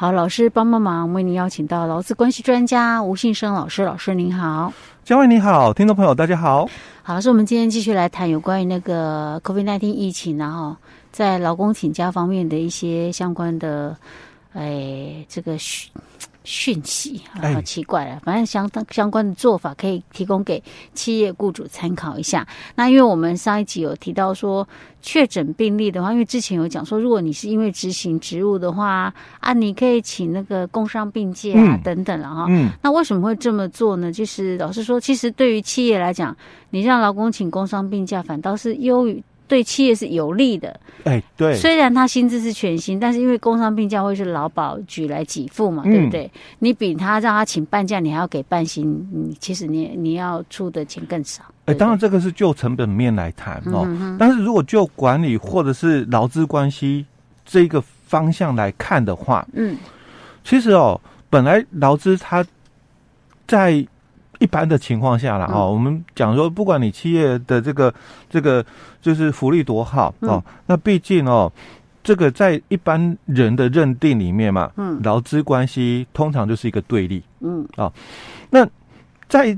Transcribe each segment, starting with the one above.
好，老师帮帮忙，为您邀请到劳资关系专家吴信生老师。老师您好，嘉惠你好，听众朋友大家好。好，老师，我们今天继续来谈有关于那个 COVID-19 疫情，然后在劳工请假方面的一些相关的，哎，这个讯息啊，好奇怪了。反正相当相关的做法可以提供给企业雇主参考一下。那因为我们上一集有提到说，确诊病例的话，因为之前有讲说，如果你是因为执行职务的话啊，你可以请那个工伤病假啊等等了哈。嗯。那为什么会这么做呢？就是老实说，其实对于企业来讲，你让劳工请工伤病假，反倒是优于。对企业是有利的，哎，对。虽然他薪资是全薪，但是因为工伤病假会是劳保局来给付嘛，嗯、对不对？你比他让他请半假，你还要给半薪，你其实你你要出的钱更少。哎，当然这个是就成本面来谈哦，但是如果就管理或者是劳资关系这个方向来看的话，嗯，其实哦，本来劳资他在。一般的情况下了哦，嗯、我们讲说，不管你企业的这个这个就是福利多好哦，嗯、那毕竟哦，这个在一般人的认定里面嘛，嗯，劳资关系通常就是一个对立，嗯。啊、哦，那在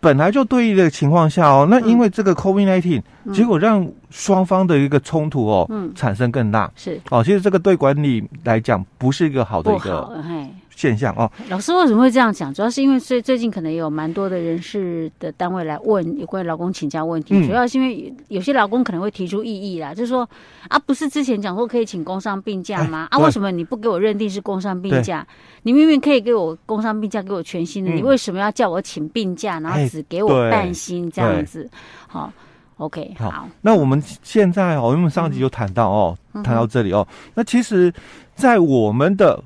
本来就对立的情况下哦，那因为这个 COVID nineteen 结果让双方的一个冲突哦，嗯，产生更大是。哦，其实这个对管理来讲不是一个好的一个。现象哦，老师为什么会这样讲？主要是因为最最近可能有蛮多的人事的单位来问有关于劳工请假问题，嗯、主要是因为有些劳工可能会提出异议啦，就是说啊，不是之前讲说可以请工伤病假吗？哎、啊，为什么你不给我认定是工伤病假？你明明可以给我工伤病假，给我全薪的，嗯、你为什么要叫我请病假，然后只给我半薪这样子？好，OK，好。好那我们现在哦，因为我们上集就谈到哦，谈、嗯、到这里哦，那其实，在我们的。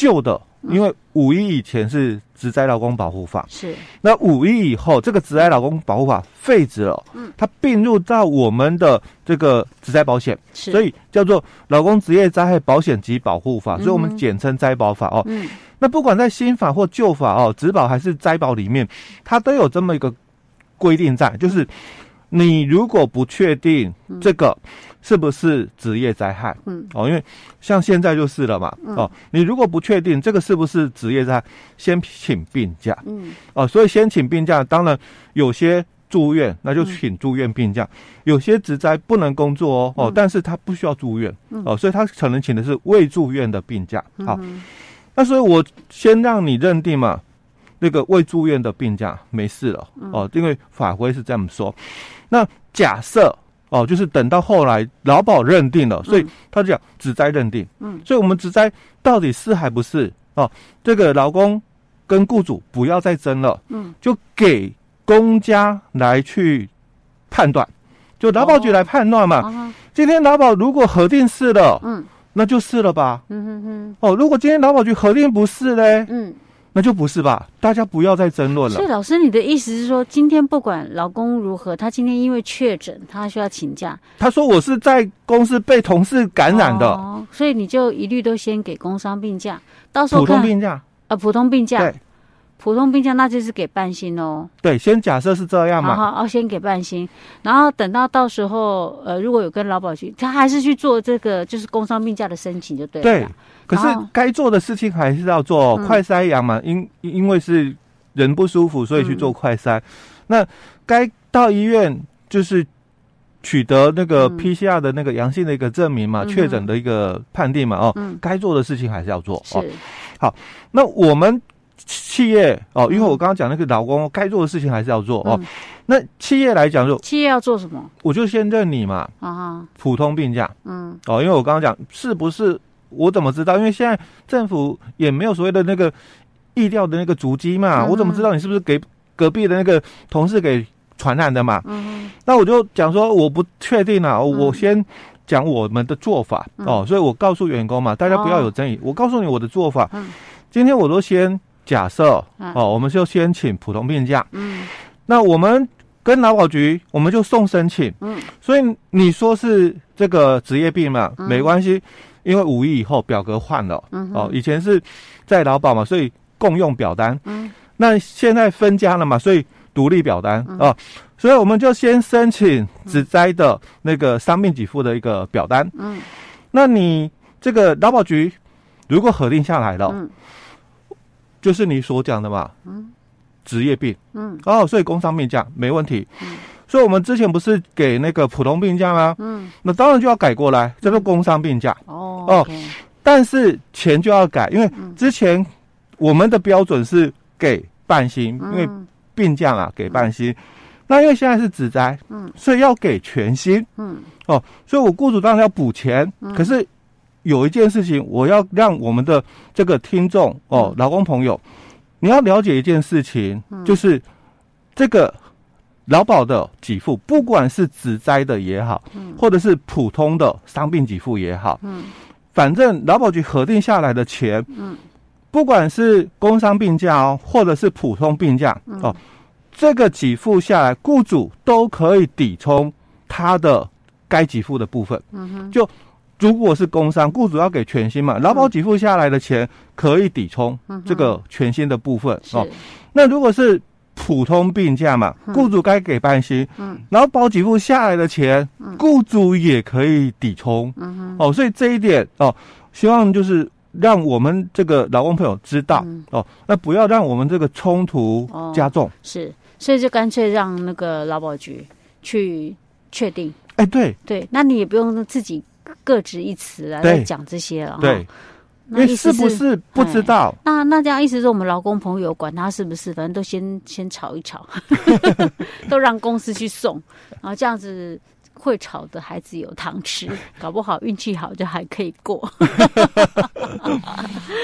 旧的，因为五一以前是职灾劳工保护法，是。那五一以后，这个职灾劳工保护法废止了，嗯，它并入到我们的这个职灾保险，是。所以叫做劳工职业灾害保险及保护法，所以我们简称灾保法哦。嗯，那不管在新法或旧法哦，职保还是灾保里面，它都有这么一个规定在，就是你如果不确定这个。是不是职业灾害？嗯，哦，因为像现在就是了嘛。嗯、哦，你如果不确定这个是不是职业灾害，先请病假。嗯，哦，所以先请病假，当然有些住院，那就请住院病假；嗯、有些职灾不能工作哦，哦，但是他不需要住院。嗯、哦，所以他可能请的是未住院的病假。好，嗯、那所以我先让你认定嘛，那个未住院的病假没事了。哦，因为法规是这么说。那假设。哦，就是等到后来劳保认定了，所以他就讲职灾认定。嗯，所以我们职灾到底是还不是？哦，这个劳工跟雇主不要再争了。嗯，就给公家来去判断，就劳保局来判断嘛。哦、今天劳保如果核定是了，嗯，那就是了吧。嗯哼哼。哦，如果今天劳保局核定不是嘞，嗯。那就不是吧？大家不要再争论了。所以老师，你的意思是说，今天不管老公如何，他今天因为确诊，他需要请假。他说我是在公司被同事感染的，哦、所以你就一律都先给工伤病假，到时候普通病假，呃，普通病假。对。普通病假那就是给半薪哦。对，先假设是这样嘛。好，哦，先给半薪，然后等到到时候，呃，如果有跟劳保局，他还是去做这个，就是工伤病假的申请就对了。对，可是该做的事情还是要做，嗯、快筛阳嘛，因因为是人不舒服，所以去做快筛。嗯、那该到医院就是取得那个 PCR 的那个阳性的一个证明嘛，确诊、嗯、的一个判定嘛，哦，嗯、该做的事情还是要做。是。好，那我们。企业哦，因为我刚刚讲那个老公该做的事情还是要做哦。那企业来讲，就企业要做什么？我就先认你嘛。啊，普通病假。嗯。哦，因为我刚刚讲是不是？我怎么知道？因为现在政府也没有所谓的那个意调的那个足迹嘛。我怎么知道你是不是给隔壁的那个同事给传染的嘛？嗯。那我就讲说我不确定啊，我先讲我们的做法哦。所以我告诉员工嘛，大家不要有争议。我告诉你我的做法。嗯。今天我都先。假设哦，我们就先请普通病假。嗯，那我们跟劳保局，我们就送申请。嗯，所以你说是这个职业病嘛，嗯、没关系，因为五一以后表格换了。嗯，哦，以前是在劳保嘛，所以共用表单。嗯，那现在分家了嘛，所以独立表单。嗯、哦，所以我们就先申请只摘的那个伤病给付的一个表单。嗯，那你这个劳保局。如果核定下来了，嗯，就是你所讲的嘛，嗯，职业病，嗯，哦，所以工伤病假没问题，嗯，所以我们之前不是给那个普通病假吗？嗯，那当然就要改过来，叫做工伤病假，哦，哦，但是钱就要改，因为之前我们的标准是给半薪，因为病假嘛，给半薪。那因为现在是职灾，嗯，所以要给全薪，嗯，哦，所以我雇主当然要补钱，嗯，可是有一件事情，我要让我们的这个听众哦，劳工朋友，你要了解一件事情，就是这个劳保的给付，不管是职灾的也好，嗯，或者是普通的伤病给付也好，嗯，反正劳保局核定下来的钱，嗯，不管是工伤病假哦，或者是普通病假哦。这个给付下来，雇主都可以抵充他的该给付的部分。嗯哼，就如果是工伤，雇主要给全薪嘛，劳保给付下来的钱可以抵充这个全薪的部分哦。那如果是普通病假嘛，雇主该给半薪。嗯，劳保给付下来的钱，雇主也可以抵充。嗯哼，哦，所以这一点哦，希望就是。让我们这个劳工朋友知道、嗯、哦，那不要让我们这个冲突加重。哦、是，所以就干脆让那个劳保局去确定。哎，对对，那你也不用自己各执一词来讲这些了。对，因为是不是不知道？那那这样意思是我们劳工朋友管他是不是，反正都先先吵一吵，都让公司去送，然后这样子。会吵的孩子有糖吃，搞不好运气好就还可以过。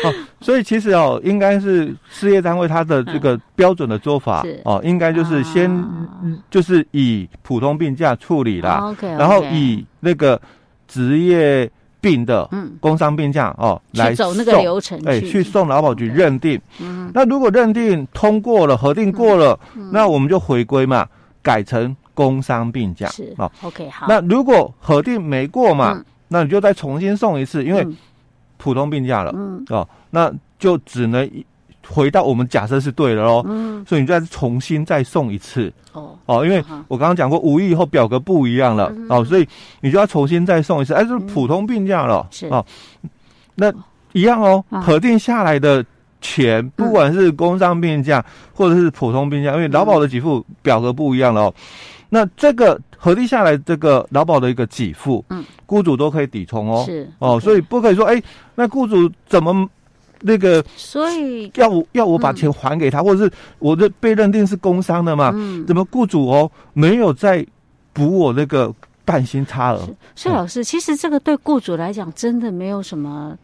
哦，所以其实哦，应该是事业单位他的这个标准的做法、嗯、哦，应该就是先、啊、就是以普通病假处理啦、啊 okay, okay、然后以那个职业病的工伤病假哦来走那个流程，哎，去送劳保局认定。嗯，那如果认定通过了、核定过了，嗯、那我们就回归嘛，改成。工伤病假是啊，OK 好。那如果核定没过嘛，嗯、那你就再重新送一次，因为普通病假了，嗯。哦，那就只能回到我们假设是对的喽，嗯，所以你再重新再送一次，哦。哦，因为我刚刚讲过五一以后表格不一样了，嗯、哦，所以你就要重新再送一次，哎，是普通病假了，是。哦，那一样哦，核定下来的钱，不管是工伤病假或者是普通病假，因为劳保的给付表格不一样了哦。那这个核定下来，这个劳保的一个给付，嗯，雇主都可以抵充哦，是哦，所以不可以说，哎，那雇主怎么那个，所以要我要我把钱还给他，或者是我的被认定是工伤的嘛，嗯，怎么雇主哦没有再补我那个半薪差额？所以老师，其实这个对雇主来讲，真的没有什么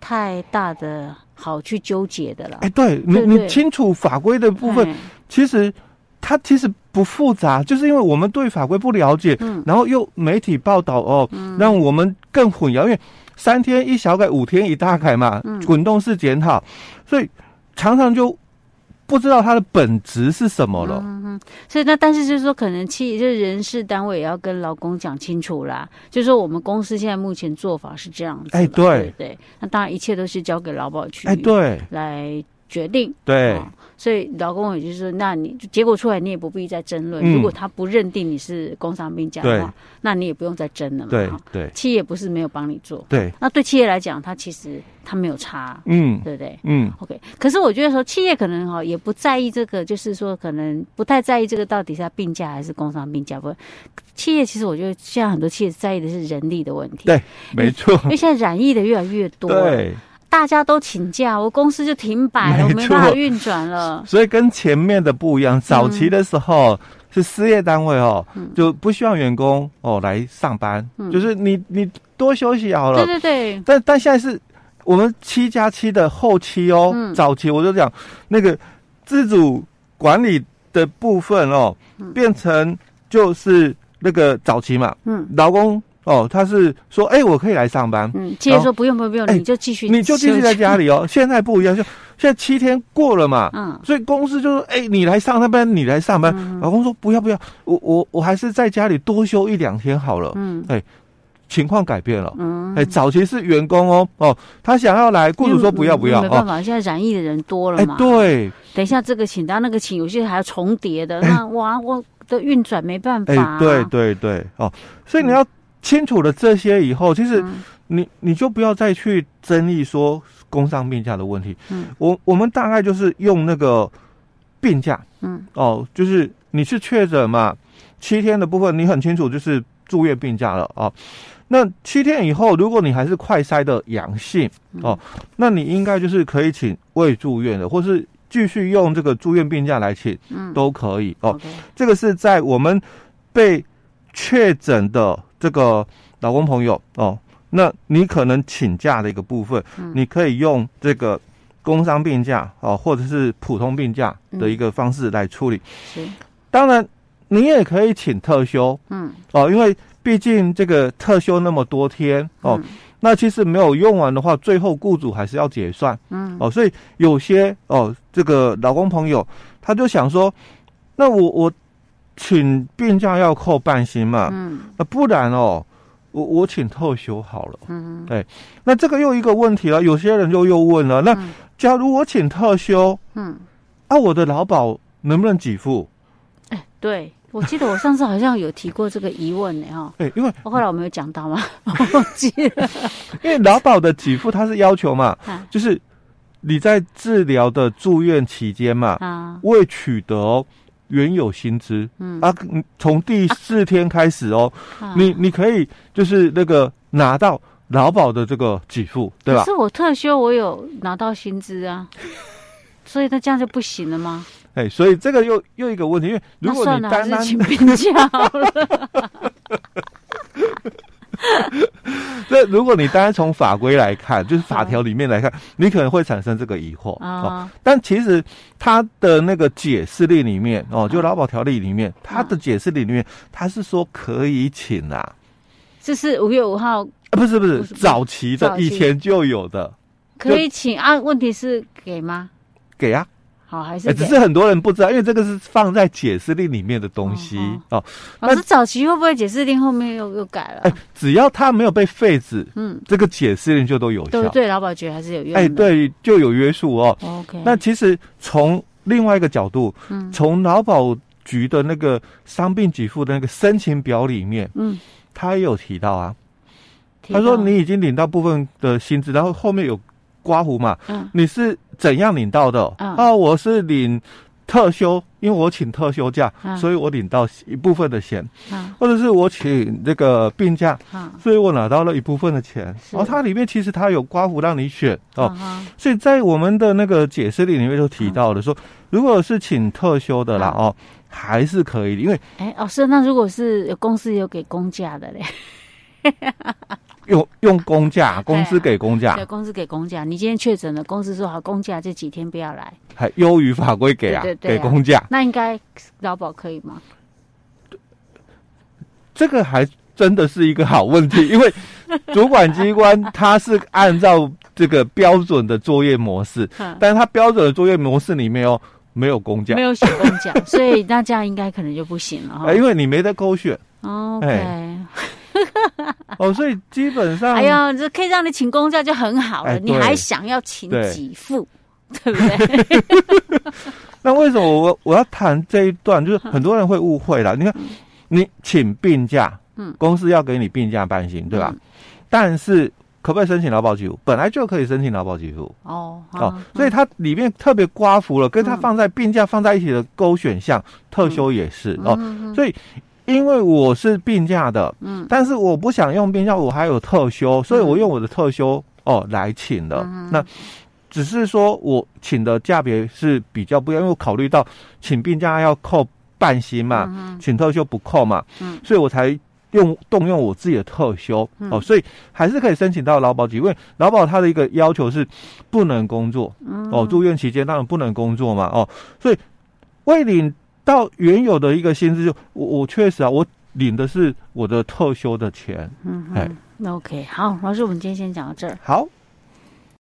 太大的好去纠结的了。哎，对你你清楚法规的部分，其实。它其实不复杂，就是因为我们对法规不了解，嗯，然后又媒体报道哦，嗯，让我们更混淆。因为三天一小改，五天一大改嘛，嗯，滚动式检讨，所以常常就不知道它的本质是什么了。嗯哼，所以那但是就是说，可能企业就是人事单位也要跟劳工讲清楚啦，就是说我们公司现在目前做法是这样子，哎，对。对，对，那当然一切都是交给劳保局，哎，对，来决定，对。哦所以劳工也就是说，那你结果出来，你也不必再争论。嗯、如果他不认定你是工伤病假的话，那你也不用再争了嘛。对对，企业不是没有帮你做。对，那对企业来讲，他其实他没有差。嗯，对不对？嗯，OK。可是我觉得说，企业可能哈也不在意这个，就是说可能不太在意这个到底是他病假还是工伤病假。不，企业其实我觉得现在很多企业在意的是人力的问题。对，没错。因为现在染疫的越来越多。对。大家都请假，我公司就停摆了，我没办法运转了。所以跟前面的不一样，早期的时候、嗯、是事业单位哦，嗯、就不需要员工哦来上班，嗯、就是你你多休息好了。对对对。但但现在是我们七加七的后期哦，嗯、早期我就讲那个自主管理的部分哦，嗯、变成就是那个早期嘛，嗯，劳工。哦，他是说，哎、欸，我可以来上班。嗯，接着说不用不用不用，你就继续，你就继续在家里哦。现在不一样，就现在七天过了嘛。嗯，所以公司就说，哎、欸，你来上班，你来上班。嗯、老公说不要不要，我我我还是在家里多休一两天好了。嗯，哎、欸，情况改变了。嗯，哎、欸，早期是员工哦哦，他想要来，雇主说不要不要。没办法，哦、现在染疫的人多了嘛。对。等一下这个请到那个请，有些还要重叠的，那哇，我的运转没办法、啊。哎、欸，对对对，哦，所以你要。清楚了这些以后，其实你你就不要再去争议说工伤病假的问题。嗯，我我们大概就是用那个病假，嗯，哦，就是你是确诊嘛，七天的部分你很清楚，就是住院病假了哦。那七天以后，如果你还是快筛的阳性哦，那你应该就是可以请未住院的，或是继续用这个住院病假来请，嗯，都可以哦。这个是在我们被确诊的这个老公朋友哦，那你可能请假的一个部分，你可以用这个工伤病假哦，或者是普通病假的一个方式来处理。是，当然你也可以请特休，嗯，哦，因为。毕竟这个特休那么多天哦，那其实没有用完的话，最后雇主还是要结算，嗯哦，所以有些哦，这个劳工朋友他就想说，那我我请病假要扣半薪嘛，嗯，那不然哦，我我请特休好了，嗯，对，那这个又一个问题了，有些人就又问了，那假如我请特休，嗯，啊，我的劳保能不能给付？哎，对。我记得我上次好像有提过这个疑问呢，哈。对，因为后来我没有讲到吗？我忘记了。因为劳保的给付，它是要求嘛，就是你在治疗的住院期间嘛，啊，未取得原有薪资，嗯。啊，从第四天开始哦，你你可以就是那个拿到劳保的这个给付，对吧？可是我特休，我有拿到薪资啊，所以那这样就不行了吗？哎、欸，所以这个又又一个问题，因为如果你单单请病假好了，这如果你单单从法规来看，就是法条里面来看，你可能会产生这个疑惑啊、哦。但其实他的那个解释令里面哦，就劳保条例里面，他的解释令里面，他是说可以请啊。这是五月五号啊？不是不是，早期的以前就有的，可以请啊？问题是给吗？给啊。好，还是、欸、只是很多人不知道，因为这个是放在解释令里面的东西哦。老师，早期会不会解释令后面又又改了？哎、欸，只要他没有被废止，嗯，这个解释令就都有效。对对，劳保局还是有用。哎、欸，对，就有约束哦。OK。那其实从另外一个角度，嗯，从劳保局的那个伤病给付的那个申请表里面，嗯，他也有提到啊。他说你已经领到部分的薪资，然后后面有。刮胡嘛，嗯，你是怎样领到的？嗯、啊，我是领特休，因为我请特休假，嗯、所以我领到一部分的钱，嗯，或者是我请这个病假，嗯，所以我拿到了一部分的钱。然后它里面其实它有刮胡让你选哦，嗯、所以在我们的那个解释里里面就提到了说，嗯、如果是请特休的啦，哦，还是可以，因为哎，老师，那如果是有公司有给公假的嘞？用用公假，公司给公假，对，公司给公假。你今天确诊了，公司说好公假这几天不要来，还优于法规给啊，对对对啊，给公假。那应该劳保可以吗？这个还真的是一个好问题，因为 主管机关它是按照这个标准的作业模式，但是它标准的作业模式里面哦没有工假，没有写工假，所以那这样应该可能就不行了哈，因为你没得勾选。OK。欸 哦，所以基本上，哎呀，这可以让你请公假就很好了，哎、你还想要请几付，对，对不对？那为什么我我要谈这一段？就是很多人会误会了。你看，你请病假，嗯，公司要给你病假半薪，对吧？嗯、但是可不可以申请劳保给付？本来就可以申请劳保给付。哦哦，所以它里面特别刮服了，跟它放在病假放在一起的勾选项，嗯、特休也是哦，所以。因为我是病假的，嗯，但是我不想用病假，我还有特休，所以我用我的特休哦来请的。嗯、那只是说我请的价别是比较不一样，因为我考虑到请病假要扣半薪嘛，嗯、请特休不扣嘛，嗯，所以我才用动用我自己的特休、嗯、哦，所以还是可以申请到劳保局，因为劳保它的一个要求是不能工作，嗯，哦，住院期间当然不能工作嘛，哦，所以未领。到原有的一个薪资，就我我确实啊，我领的是我的特休的钱。嗯，哎，那 OK，好，老师，我们今天先讲到这儿。好。